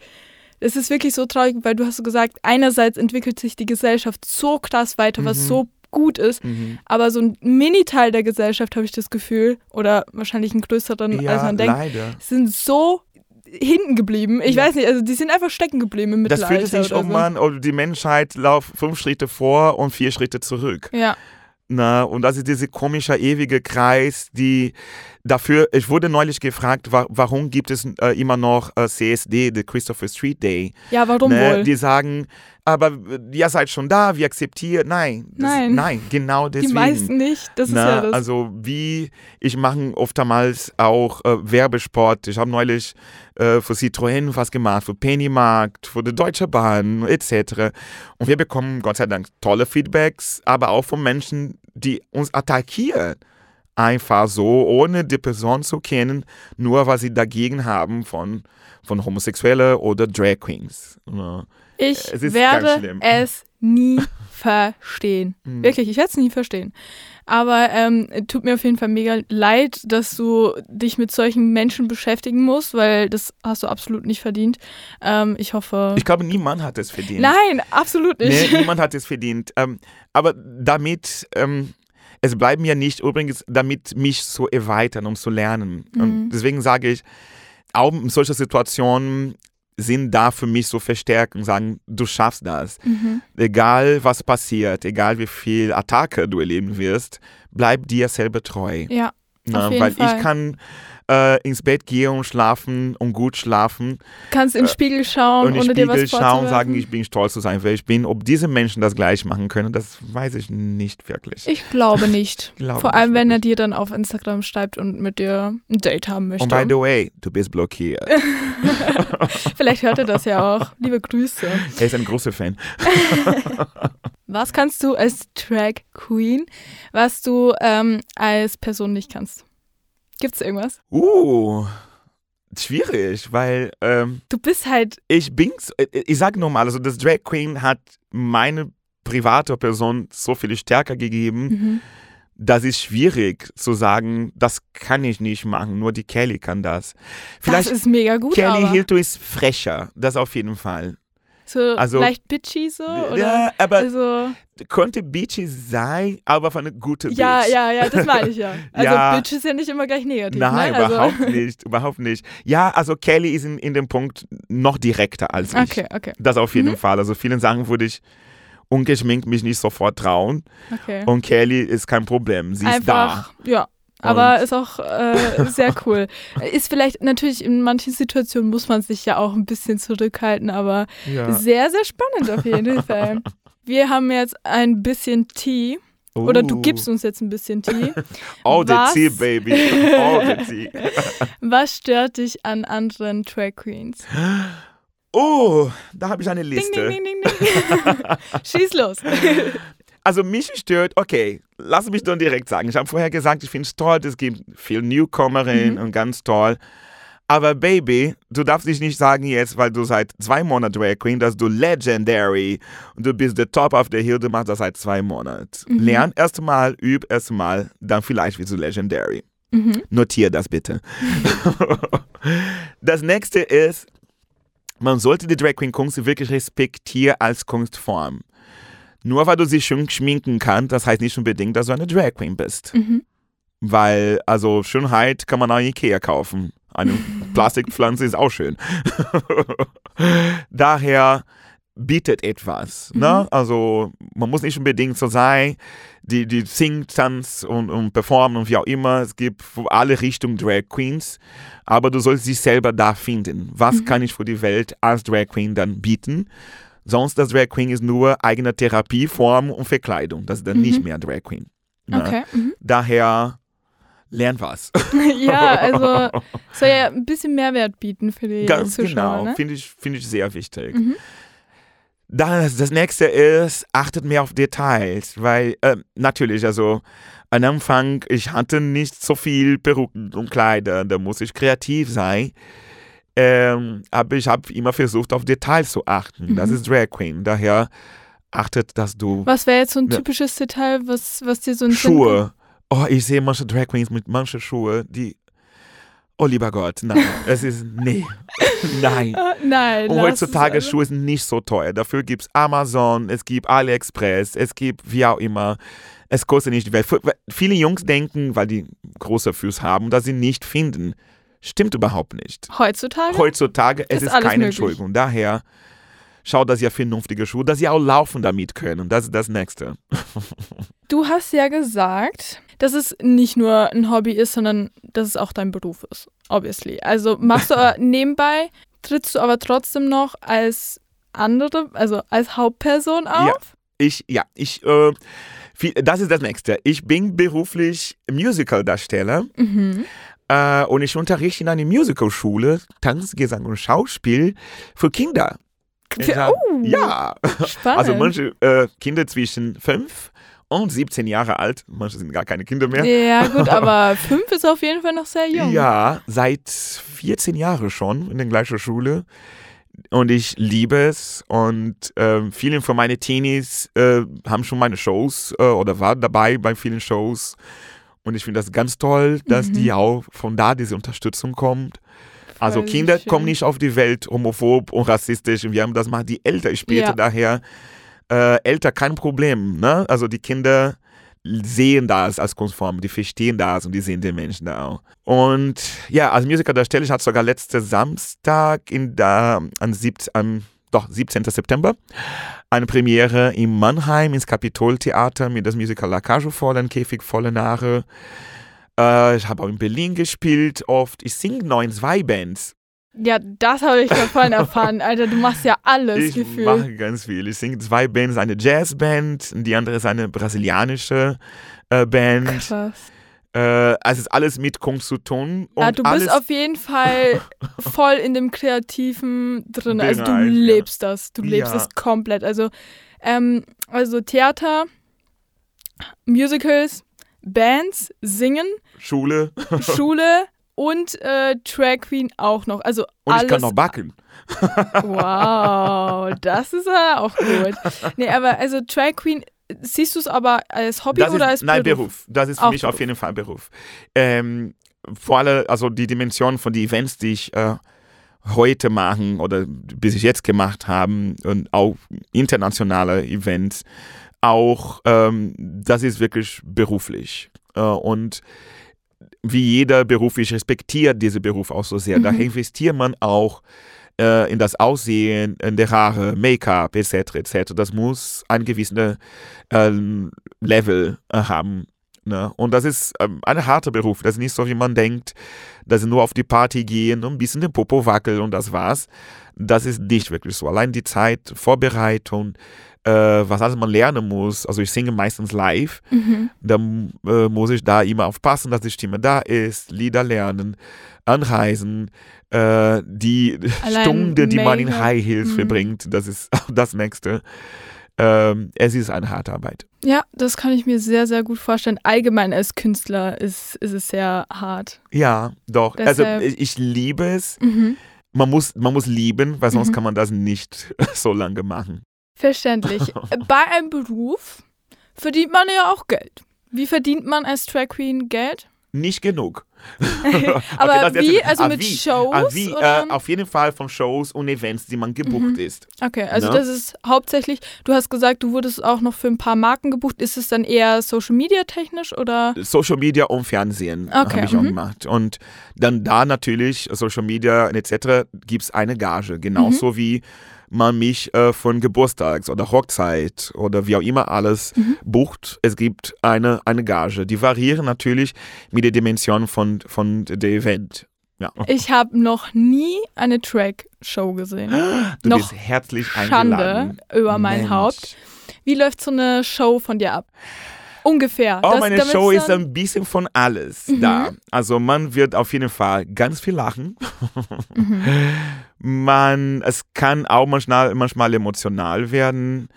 es ist wirklich so traurig, weil du hast so gesagt, einerseits entwickelt sich die Gesellschaft so krass weiter, was Mhm. so gut ist, Mhm. aber so ein Mini-Teil der Gesellschaft, habe ich das Gefühl, oder wahrscheinlich einen größeren, Ja, als man denkt, leider. sind so hinten geblieben. Ich Ja. weiß nicht, also die sind einfach stecken geblieben im Das Mittelalter. fühlt sich um, so. man, oder die Menschheit läuft fünf Schritte vor und vier Schritte zurück. Ja, Na, und das ist dieser komische, ewige Kreis, die dafür, ich wurde neulich gefragt, wa warum gibt es äh, immer noch äh, CSD, the Christopher Street Day? ja, warum ne? wohl? Die sagen, aber äh, ihr seid schon da, wir akzeptieren. Nein, das, Nein. nein, genau die deswegen. meisten nicht. Das ist Na, ja das. Also wie, ich mache oftmals auch äh, Werbesport. Ich habe neulich äh, für Citroën was gemacht, für Pennymarkt, für die Deutsche Bahn etc. Und wir bekommen Gott sei Dank tolle Feedbacks, aber auch von Menschen, die uns attackieren. Einfach so, ohne die Person zu kennen, nur was sie dagegen haben von, von Homosexuelle oder Drag Queens. Ja. Ich Es werde es nie *laughs* verstehen. Mhm. Wirklich, ich werde es nie verstehen. Aber ähm, tut mir auf jeden Fall mega leid, dass du dich mit solchen Menschen beschäftigen musst, weil das hast du absolut nicht verdient. Ähm, ich hoffe. Ich glaube, niemand hat es verdient. Nein, absolut nicht. Nee, niemand hat es verdient. Ähm, aber damit, ähm, es bleibt mir nicht übrigens, damit mich zu erweitern, um zu lernen. Mhm. Und deswegen sage ich, auch in solchen Situationen sind da für mich so verstärken, sagen, du schaffst das. Mhm. Egal was passiert, egal wie viel Attacke du erleben wirst, bleib dir selber treu. Ja, Na, auf jeden weil Fall. ich kann äh, ins Bett gehen und schlafen und gut schlafen kannst in den Spiegel schauen, und ohne den dir was Spiegel schauen und sagen, ich bin stolz zu sein, wer ich bin. Ob diese Menschen das gleich machen können, das weiß ich nicht wirklich. Ich glaube *laughs* nicht. glaube Vor allem, nicht wenn er dir dann auf Instagram schreibt und mit dir ein Date haben möchte. Und by the way, du bist blockiert. *laughs* Vielleicht hört er das ja auch. *laughs* Liebe Grüße. er ist ein großer Fan. Was kannst du als Drag Queen, was du ähm, als Person nicht kannst? Gibt's irgendwas? Uh, schwierig, weil ähm, Du bist halt, ich bin, äh, ich sage nochmal, also das Drag Queen hat meine private Person so viel stärker gegeben, mhm. das ist schwierig zu sagen, das kann ich nicht machen, nur die Kelly kann das. Vielleicht das ist mega gut, Kelly aber Hilton ist frecher, das auf jeden Fall. So also- leicht bitchy so oder ja, aber also könnte Beachy sein, aber von einer guten Bitch. ja, ja, ja, das meine ich ja. *laughs* Also Ja. Bitch ist ja nicht immer gleich negativ, Nein, ne? Also, überhaupt nicht, überhaupt nicht. Ja, also Kelly ist in, in dem Punkt noch direkter als ich. Okay, okay, Das auf jeden Mhm. Fall. Also vielen Sachen würde ich ungeschminkt mich nicht sofort trauen. okay. Und Kelly ist kein Problem. Sie ist da. Einfach, ja. Aber ist auch äh, sehr cool. *laughs* Ist vielleicht natürlich in manchen Situationen muss man sich ja auch ein bisschen zurückhalten, aber Ja. sehr, sehr spannend auf jeden *laughs* Fall. Wir haben jetzt ein bisschen Tee. Oder du Uh. gibst uns jetzt ein bisschen Tee. *laughs* All the tea, baby. All the tea. Was stört dich an anderen Drag Queens? *gasps* Oh, da habe ich eine Liste. ding, ding, ding. Schieß los. Also mich stört, okay, lass mich dann direkt sagen. Ich habe vorher gesagt, ich finde es toll, es gibt viel Newcomerinnen Mhm. und ganz toll. Aber Baby, du darfst dich nicht sagen jetzt, weil du seit zwei Monaten Drag Queen, dass du Legendary und du bist der Top of the Hill, du machst das seit zwei Monaten. Mhm. Lern erst mal, üb erst mal, dann vielleicht wirst du Legendary. Mhm. Notier das bitte. *laughs* das nächste ist, man sollte die Drag Queen Kunst wirklich respektieren als Kunstform. Nur weil du sie schön schminken kannst, das heißt nicht unbedingt, dass du eine Drag Queen bist. Mhm. Weil, also Schönheit kann man auch in Ikea kaufen. Eine *laughs* Plastikpflanze ist auch schön. *laughs* Daher bietet etwas. Ne? Also man muss nicht unbedingt so sein, die, die singt, tanzt und, und performen und wie auch immer. Es gibt für alle Richtungen Drag Queens, aber du sollst dich selber da finden. Was kann ich für die Welt als Drag Queen dann bieten? Sonst das Drag Queen ist nur eigene Therapieform und Verkleidung. Das ist dann nicht mehr Drag Queen. Ne? Okay. Mhm. Daher lern was. *laughs* Ja, also *laughs* soll ja ein bisschen Mehrwert bieten für die Ganz Zuschauer. genau, Ne? finde ich, finde ich sehr wichtig. Mhm. Das, das nächste ist, achtet mehr auf Details, weil äh, natürlich, also am Anfang, ich hatte nicht so viel Perücken und Kleider, da muss ich kreativ sein. Ähm, aber ich habe immer versucht, auf Details zu achten. Das Mhm. ist Drag Queen. Daher achtet, dass du Was wäre jetzt so ein Ja. typisches Detail, was, was dir so ein Schuhe. Oh, ich sehe manche Drag Queens mit manchen Schuhe, die. Oh, lieber Gott, nein. es ist. Nee. *laughs* Nein. Ah, nein. Und heutzutage. Schuhe sind nicht so teuer. Dafür gibt es Amazon, es gibt AliExpress, es gibt wie auch immer. Es kostet nicht die Welt. Viele Jungs denken, weil die große Füße haben, dass sie nicht finden. Stimmt überhaupt nicht. Heutzutage? Heutzutage, es Ist ist, keine möglich. Entschuldigung. Daher schaut, dass ihr vernünftige Schuhe, dass ihr auch laufen damit können. Das ist das Nächste. *laughs* Du hast ja gesagt, dass es nicht nur ein Hobby ist, sondern dass es auch dein Beruf ist. Obviously. Also machst du *laughs* nebenbei, trittst du aber trotzdem noch als andere, also als Hauptperson auf? Ja. Ich, ja, ich, äh, das ist das Nächste. Ich bin beruflich Musical-Darsteller. Mhm. Äh, und ich unterrichte in einer Musicalschule Tanz, Gesang und Schauspiel für Kinder. Für- oh, Ja, *laughs* Spannend. also manche äh, Kinder zwischen 5 und 17 Jahre alt, manche sind gar keine Kinder mehr. Ja, gut, *laughs* aber fünf ist auf jeden Fall noch sehr jung. Ja, seit 14 Jahren schon in der gleichen Schule. Und ich liebe es. Und ähm, viele von meinen Teenies äh, haben schon meine Shows äh, oder waren dabei bei vielen Shows. Und ich finde das ganz toll, dass Mhm. die auch von da diese Unterstützung kommt. Also Voll Kinder schön. kommen nicht auf die Welt homophob und rassistisch. Und wir haben das mal die Eltern später Ja. daher. Äh, Eltern kein Problem. Ne? Also die Kinder sehen das als Kunstform, die verstehen das und die sehen den Menschen da auch. Und ja, als Musikerdarsteller, ich hatte sogar letzten Samstag in der, am, 17, am doch, 17. September eine Premiere in Mannheim ins Kapitoltheater mit das Musical La Cage vollen, Käfig volle Nare. Äh, ich habe auch in Berlin gespielt oft. Ich singe noch in zwei Bands. Ja, das habe ich vorhin *laughs* erfahren. Alter, du machst ja alles Ich gefühlt. mache ganz viel. Ich singe zwei Bands, eine Jazzband die andere ist eine brasilianische äh, Band. Krass. Äh, also es ist alles mit Kunst zu tun. Und Ja, du bist auf jeden Fall *laughs* voll in dem Kreativen drin. Also du Bereich, ja. lebst das. Du lebst Ja. es komplett. Also, ähm, also Theater, Musicals, Bands, Singen, Schule Schule und äh, Drag Queen auch noch. Also und alles. ich kann noch backen. Wow, das ist ja auch gut. Nee, aber also Drag Queen siehst du es aber als Hobby das oder ist, als nein, Beruf? Beruf. Das ist für Auch mich auf Beruf. jeden Fall Beruf. Ähm, vor allem, also die Dimension von den Events, die ich äh, heute machen oder bis ich jetzt gemacht haben und auch internationale Events, auch ähm, das ist wirklich beruflich. Äh, und wie jeder Beruf, ich respektiere diesen Beruf auch so sehr. Da Mhm. investiert man auch äh, in das Aussehen, in die Haare, Make-up etc. etc. Das muss ein gewisses ähm, Level äh, haben. Ne? Und das ist ähm, ein harter Beruf. Das ist nicht so, wie man denkt, dass sie nur auf die Party gehen und ein bisschen den Popo wackeln und das war's. Das ist nicht wirklich so. Allein die Zeit, Vorbereitung, äh, was alles man lernen muss. Also ich singe meistens live. Mhm. Dann äh, muss ich da immer aufpassen, dass die Stimme da ist, Lieder lernen, anreisen, äh, die Allein Stunde, die man in High Heels mhm. verbringt, das ist *laughs* das Nächste. Ähm, es ist eine harte Arbeit. Ja, das kann ich mir sehr, sehr gut vorstellen. Allgemein als Künstler ist, ist es sehr hart. Ja, doch. Deshalb- Also ich, liebe es. Mhm. Man muss, man muss lieben, weil sonst Mhm. kann man das nicht *laughs* so lange machen. Verständlich. *laughs* Bei einem Beruf verdient man ja auch Geld. Wie verdient man als Drag Queen Geld? Nicht genug. *laughs* Aber jetzt- wie? Also ah, mit wie? Shows? Ah, wie? oder? Äh, auf jeden Fall von Shows und Events, die man gebucht Mhm. ist. Okay, also Ne? das ist hauptsächlich, du hast gesagt, du wurdest auch noch für ein paar Marken gebucht. Ist es dann eher Social Media technisch oder? Social Media und Fernsehen Okay, habe ich auch mhm. gemacht. Und dann da natürlich, Social Media etc., gibt es eine Gage. Genauso Mhm. wie man mich äh, von Geburtstags oder Hochzeit oder wie auch immer alles Mhm. bucht. Es gibt eine, eine Gage. Die variieren natürlich mit der Dimension von, von dem Event. Ja. Ich habe noch nie eine Drag-Show gesehen. *gasps* Du noch bist herzlich Schande eingeladen. über mein Mensch. Haupt. Wie läuft so eine Show von dir ab? Ungefähr. Oh, Das- meine Show ist ein bisschen von alles Mhm. da. Also man wird auf jeden Fall ganz viel lachen. Mhm. *laughs* Man, es kann auch manchmal, manchmal emotional werden.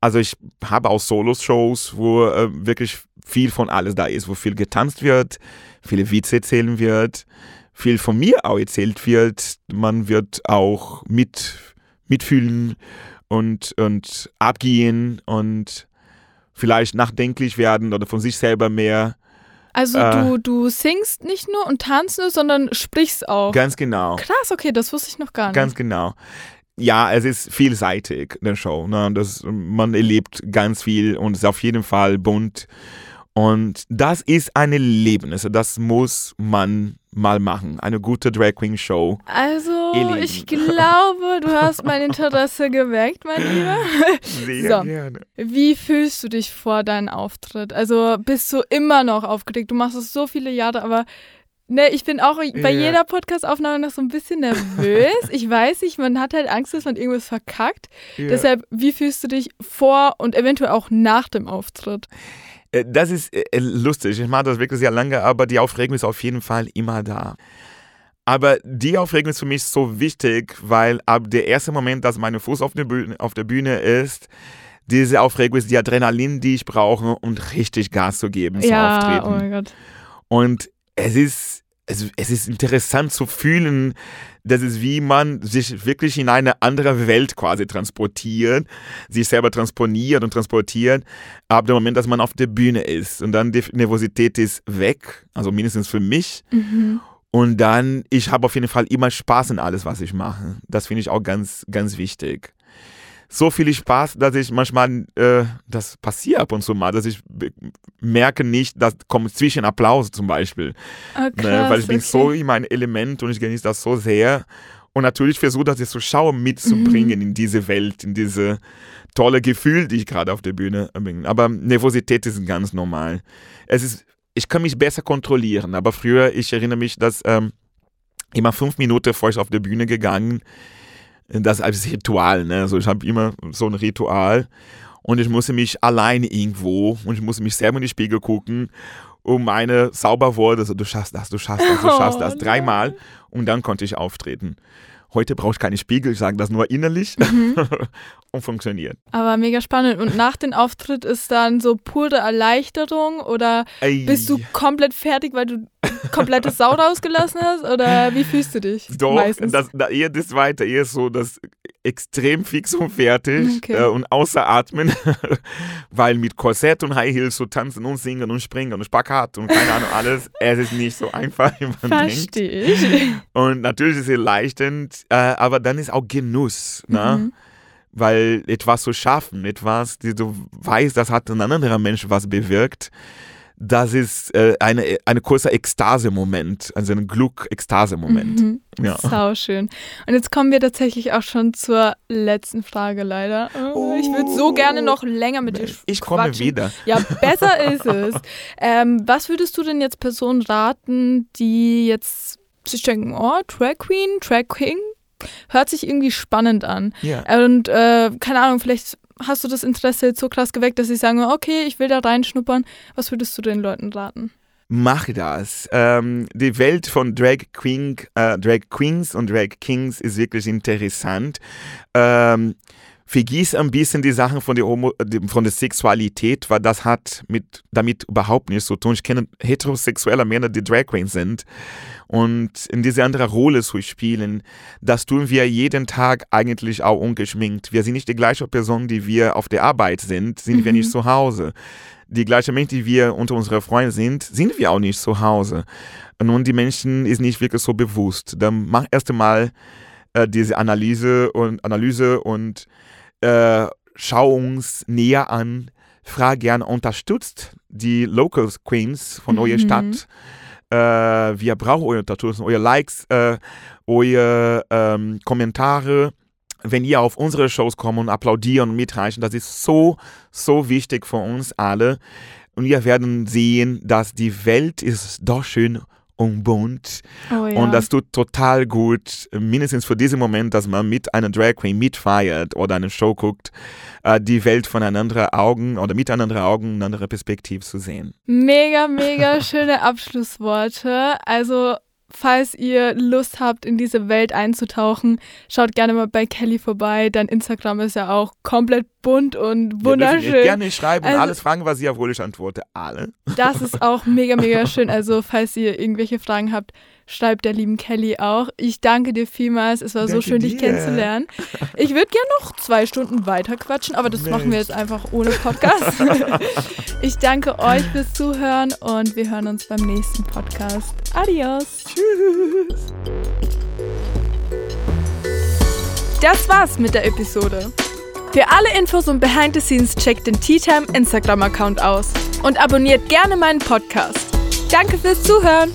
Also ich habe auch Solo-Shows, wo äh, wirklich viel von alles da ist, wo viel getanzt wird, viele Witze erzählen wird, viel von mir auch erzählt wird. Man wird auch mit, mitfühlen und, und abgehen und vielleicht nachdenklich werden oder von sich selber mehr. Also Äh. du, du singst nicht nur und tanzt nur, sondern sprichst auch. Ganz genau. Krass, okay, das wusste ich noch gar nicht. Ganz genau. Ja, es ist vielseitig, der Show. Ne? Das, man erlebt ganz viel und ist auf jeden Fall bunt. Und das ist ein Erlebnis. Das muss man mal machen. Eine gute Drag Queen Show. Also, Ihr Lieben. ich glaube, du hast mein Interesse geweckt, mein Lieber. *laughs* Sehr So. gerne. Wie fühlst du dich vor deinem Auftritt? Also, bist du immer noch aufgeregt? Du machst es so viele Jahre, aber ne, ich bin auch bei Ja. jeder Podcast-Aufnahme noch so ein bisschen nervös. ich weiß nicht, man hat halt Angst, dass man irgendwas verkackt. Ja. Deshalb, wie fühlst du dich vor und eventuell auch nach dem Auftritt? Äh, Das ist äh, lustig. Ich mache das wirklich sehr lange, aber die Aufregung ist auf jeden Fall immer da. Aber die Aufregung ist für mich so wichtig, weil ab der erste Moment, dass mein Fuß auf der Bühne, auf der Bühne ist, diese Aufregung ist die Adrenalin, die ich brauche, um richtig Gas zu geben zum ja, Auftreten. oh mein Gott. Und es ist, es, es ist interessant zu fühlen, das ist wie man sich wirklich in eine andere Welt quasi transportiert, sich selber transponiert und transportiert, ab dem Moment, dass man auf der Bühne ist. Und dann die Nervosität ist weg, also mindestens für mich. Mhm. Und dann, ich habe auf jeden Fall immer Spaß in alles, was ich mache. Das finde ich auch ganz, ganz wichtig. So viel Spaß, dass ich manchmal, äh, das passiert ab und zu mal, dass ich merke nicht, dass kommt zwischen Applaus zum Beispiel. Ah, Ne, krass, weil ich bin okay. so in meinem Element und ich genieße das so sehr. Und natürlich versuche das jetzt Zuschauer mitzubringen Mhm. in diese Welt, in diese tolle Gefühl, die ich gerade auf der Bühne bin. Aber Nervosität ist ganz normal. Es ist, ich kann mich besser kontrollieren, aber früher, ich erinnere mich, dass ähm, immer fünf Minuten vor ich auf der Bühne gegangen, das als Ritual, ne? Also ich habe immer so ein Ritual und ich musste mich allein irgendwo und ich musste mich selber in die Spiegel gucken um meine Sauberworte, also du schaffst das, du schaffst das, du *laughs* schaffst das, Oh, dreimal und dann konnte ich auftreten. Heute brauche ich keine Spiegel, ich sage das nur innerlich Mhm. *laughs* und funktioniert. Aber mega spannend. Und nach dem Auftritt ist dann so pure Erleichterung oder Ey. bist du komplett fertig, weil du komplettes Sau rausgelassen hast? Oder wie fühlst du dich Doch, meistens? das, da, eher das Zweite, eher so das extrem fix und fertig Okay. äh, und außer Atmen, *laughs* weil mit Korsett und High Heels so tanzen und singen und springen und Spagat und keine Ahnung alles, es ist nicht so einfach, wie man denkt. Verstehe ich. Und natürlich ist es erleichternd, äh, aber dann ist auch Genuss, ne? Mhm. weil etwas zu schaffen, etwas, die du weißt, das hat ein anderer Mensch was bewirkt, das ist äh, eine, eine kurze Ekstase-Moment, also ein Glück-Ekstase-Moment. Mhm. Ja. Sau schön. Und jetzt kommen wir tatsächlich auch schon zur letzten Frage leider. Oh, ich würde so gerne noch länger mit dir Ich komme quatschen. wieder. Ja, besser ist es. *laughs* Ähm, was würdest du denn jetzt Personen raten, die jetzt sich denken, oh, Drag Queen, Drag King, hört sich irgendwie spannend an. Ja. Und äh, keine Ahnung, vielleicht hast du das Interesse jetzt so krass geweckt, dass sie sagen, okay, ich will da reinschnuppern. Was würdest du den Leuten raten? Mach das. Ähm, die Welt von Drag, Queen, äh, Drag Queens und Drag Kings ist wirklich interessant. Ähm, vergiss ein bisschen die Sachen von der, Homo, von der Sexualität, weil das hat mit, damit überhaupt nichts zu tun. Ich kenne heterosexuelle Männer, die Drag Queens sind. Und in diese andere Rolle zu spielen, das tun wir jeden Tag eigentlich auch ungeschminkt. Wir sind nicht die gleiche Person, die wir auf der Arbeit sind, sind wir Mhm. nicht zu Hause. Die gleiche Mensch, die wir unter unseren Freunden sind, sind wir auch nicht zu Hause. Und die Menschen ist nicht wirklich so bewusst. Dann mach erst einmal äh, diese Analyse und Analyse und äh, schau uns näher an. Frag gern, unterstützt die Local Queens von eurer Mhm. Stadt. Äh, wir brauchen eure Unterstützung, eure Likes, äh, eure ähm, Kommentare. Wenn ihr auf unsere Shows kommt und applaudieren und mitreichen, das ist so, so wichtig für uns alle. Und wir werden sehen, dass die Welt ist doch schön und bunt. Oh ja. Und das tut total gut, mindestens für diesen Moment, dass man mit einer Drag Queen mitfeiert oder eine Show guckt, äh, die Welt von anderen Augen oder mit anderen Augen, eine andere Perspektive zu sehen. Mega, mega *laughs* schöne Abschlussworte. Also, falls ihr Lust habt, in diese Welt einzutauchen, schaut gerne mal bei Kelly vorbei. Dein Instagram ist ja auch komplett bunt und Ihr wunderschön. mich gerne schreiben und Also- alles fragen, was ihr wohl ich antworte. Alle. Das ist auch mega, mega *laughs* schön. Also, falls ihr irgendwelche Fragen habt, schreibt der lieben Kelly auch. Ich danke dir vielmals. Es war so Danke schön, dich dir. kennenzulernen. Ich würde gerne noch zwei Stunden weiter quatschen, aber das machen wir jetzt einfach ohne Podcast. *laughs* Ich danke euch fürs Zuhören und wir hören uns beim nächsten Podcast. Adios. Tschüss. Das war's mit der Episode. Für alle Infos und Behind the Scenes checkt den Tea Time Instagram-Account aus und abonniert gerne meinen Podcast. Danke fürs Zuhören.